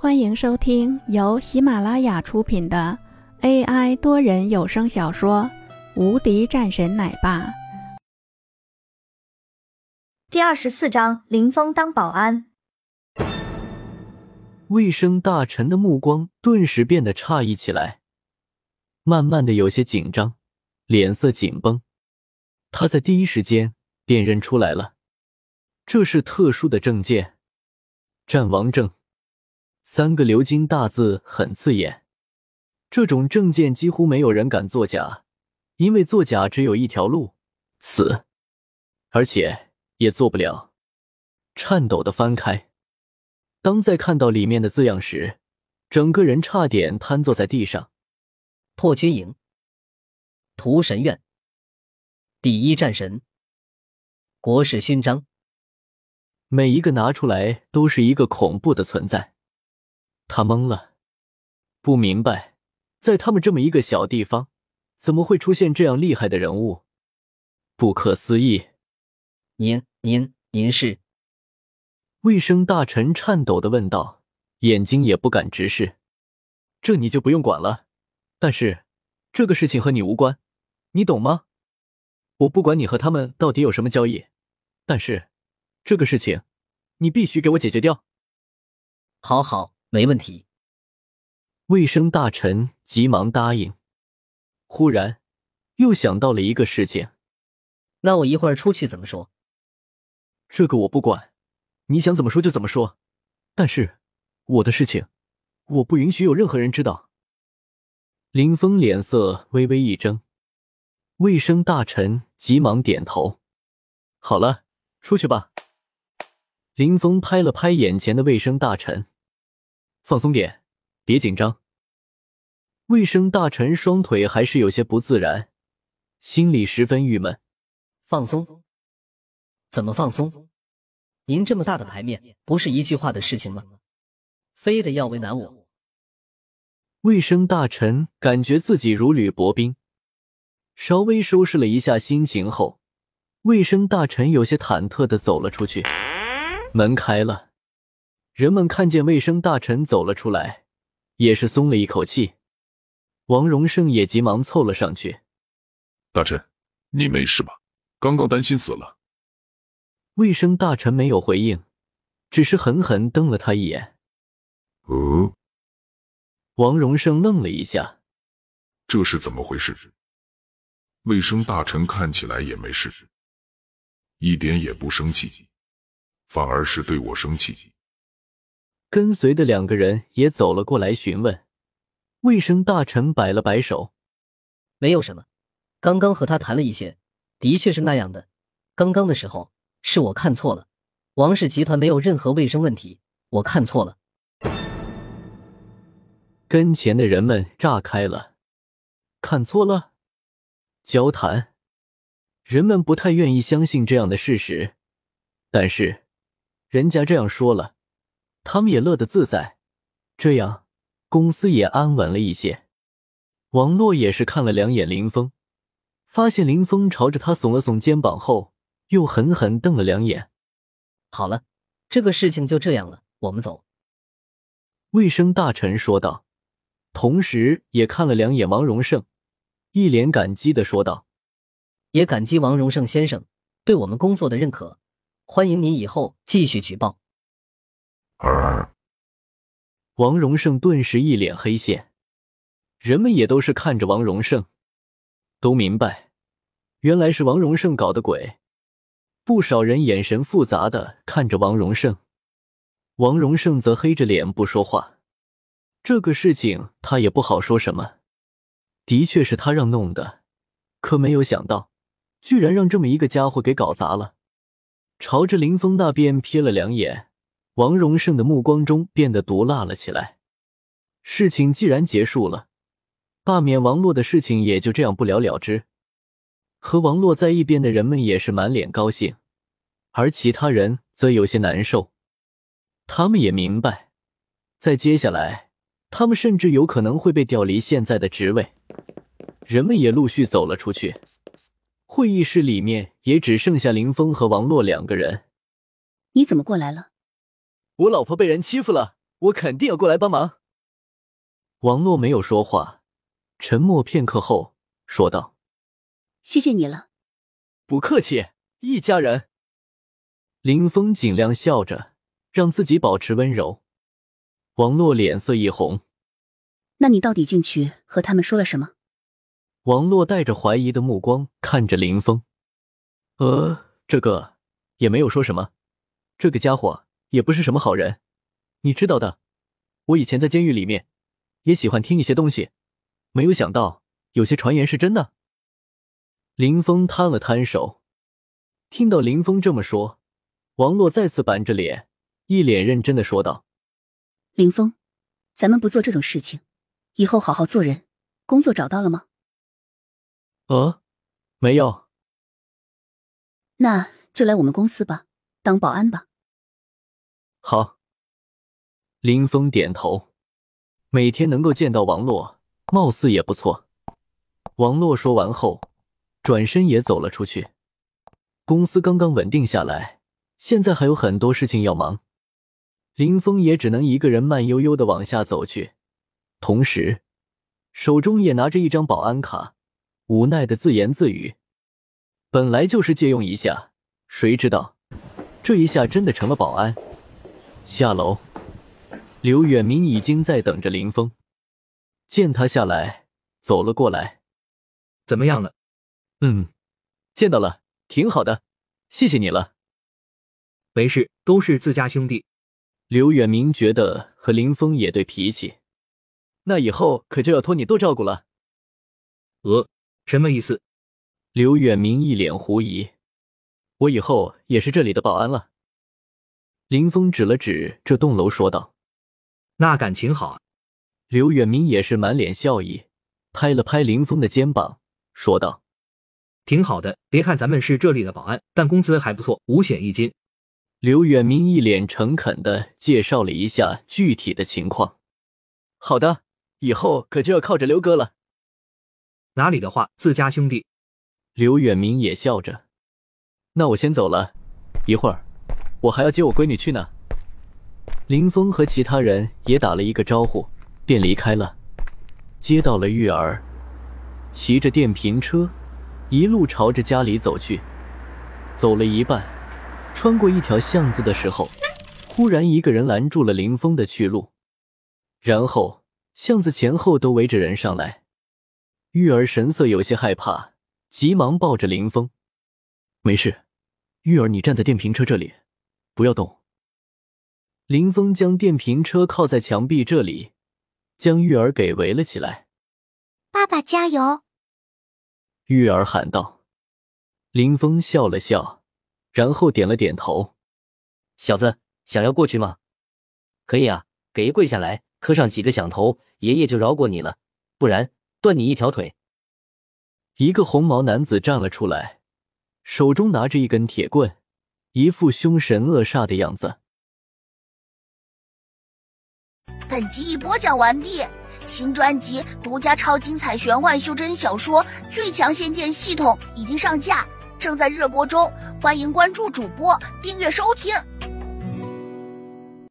欢迎收听由喜马拉雅出品的 AI 多人有声小说《无敌战神奶爸》第二十四章：林峰当保安。卫生大臣的目光顿时变得诧异起来，慢慢的有些紧张，脸色紧绷。他在第一时间辨认出来了，这是特殊的证件——战王证。三个鎏金大字很刺眼，这种证件几乎没有人敢作假，因为作假只有一条路死，而且也做不了。颤抖的翻开，当再看到里面的字样时，整个人差点瘫坐在地上。破军营，屠神院，第一战神，国士勋章，每一个拿出来都是一个恐怖的存在。他懵了，不明白，在他们这么一个小地方，怎么会出现这样厉害的人物？不可思议！您、您、您是？卫生大臣颤抖的问道，眼睛也不敢直视。这你就不用管了，但是这个事情和你无关，你懂吗？我不管你和他们到底有什么交易，但是这个事情你必须给我解决掉。好好。没问题。卫生大臣急忙答应，忽然又想到了一个事情。那我一会儿出去怎么说？这个我不管，你想怎么说就怎么说。但是我的事情，我不允许有任何人知道。林峰脸色微微一怔，卫生大臣急忙点头。好了，出去吧。林峰拍了拍眼前的卫生大臣。放松点，别紧张。卫生大臣双腿还是有些不自然，心里十分郁闷。放松？怎么放松？您这么大的牌面，不是一句话的事情吗？非得要为难我？卫生大臣感觉自己如履薄冰，稍微收拾了一下心情后，卫生大臣有些忐忑的走了出去。门开了。人们看见卫生大臣走了出来，也是松了一口气。王荣胜也急忙凑了上去：“大臣，你没事吧？刚刚担心死了。”卫生大臣没有回应，只是狠狠瞪了他一眼。哦，王荣胜愣了一下：“这是怎么回事？”卫生大臣看起来也没事，一点也不生气，反而是对我生气。跟随的两个人也走了过来询问，卫生大臣摆了摆手：“没有什么，刚刚和他谈了一些，的确是那样的。刚刚的时候是我看错了，王氏集团没有任何卫生问题，我看错了。”跟前的人们炸开了，看错了？交谈？人们不太愿意相信这样的事实，但是人家这样说了。他们也乐得自在，这样公司也安稳了一些。王洛也是看了两眼林峰，发现林峰朝着他耸了耸肩膀后，又狠狠瞪了两眼。好了，这个事情就这样了，我们走。卫生大臣说道，同时也看了两眼王荣胜，一脸感激的说道：“也感激王荣胜先生对我们工作的认可，欢迎您以后继续举报。”啊！王荣胜顿时一脸黑线，人们也都是看着王荣胜，都明白，原来是王荣胜搞的鬼。不少人眼神复杂的看着王荣胜，王荣胜则黑着脸不说话。这个事情他也不好说什么，的确是他让弄的，可没有想到，居然让这么一个家伙给搞砸了。朝着林峰那边瞥了两眼。王荣胜的目光中变得毒辣了起来。事情既然结束了，罢免王洛的事情也就这样不了了之。和王洛在一边的人们也是满脸高兴，而其他人则有些难受。他们也明白，在接下来，他们甚至有可能会被调离现在的职位。人们也陆续走了出去，会议室里面也只剩下林峰和王洛两个人。你怎么过来了？我老婆被人欺负了，我肯定要过来帮忙。王洛没有说话，沉默片刻后说道：“谢谢你了。”不客气，一家人。林峰尽量笑着，让自己保持温柔。王洛脸色一红：“那你到底进去和他们说了什么？”王洛带着怀疑的目光看着林峰：“呃，这个也没有说什么。这个家伙也不是什么好人，你知道的。我以前在监狱里面也喜欢听一些东西，没有想到有些传言是真的。”林峰摊了摊手，听到林峰这么说，王洛再次板着脸，一脸认真的说道：“林峰，咱们不做这种事情，以后好好做人。工作找到了吗？”呃，没有。那就来我们公司吧，当保安吧。好。林峰点头。每天能够见到王洛，貌似也不错。王洛说完后，转身也走了出去。公司刚刚稳定下来，现在还有很多事情要忙。林峰也只能一个人慢悠悠的往下走去，同时手中也拿着一张保安卡。无奈的自言自语：“本来就是借用一下，谁知道这一下真的成了保安。”下楼，刘远明已经在等着林峰，见他下来，走了过来：“怎么样了？”“嗯，见到了，挺好的，谢谢你了。”“没事，都是自家兄弟。”刘远明觉得和林峰也对脾气，那以后可就要托你多照顾了。呃。什么意思？刘远明一脸狐疑。我以后也是这里的保安了。林峰指了指这栋楼，说道：“那感情好啊。”刘远明也是满脸笑意，拍了拍林峰的肩膀，说道：“挺好的，别看咱们是这里的保安，但工资还不错，五险一金。”刘远明一脸诚恳的介绍了一下具体的情况。好的，以后可就要靠着刘哥了。哪里的话，自家兄弟。刘远明也笑着。那我先走了，一会儿我还要接我闺女去呢。林峰和其他人也打了一个招呼，便离开了。接到了玉儿，骑着电瓶车，一路朝着家里走去。走了一半，穿过一条巷子的时候，忽然一个人拦住了林峰的去路，然后巷子前后都围着人上来。玉儿神色有些害怕，急忙抱着林峰：“没事，玉儿，你站在电瓶车这里，不要动。”林峰将电瓶车靠在墙壁这里，将玉儿给围了起来。“爸爸加油！”玉儿喊道。林峰笑了笑，然后点了点头：“小子，想要过去吗？可以啊，给爷跪下来，磕上几个响头，爷爷就饶过你了。不然……”断你一条腿！一个红毛男子站了出来，手中拿着一根铁棍，一副凶神恶煞的样子。本集已播讲完毕，新专辑独家超精彩玄幻修真小说《最强仙剑系统》已经上架，正在热播中，欢迎关注主播，订阅收听。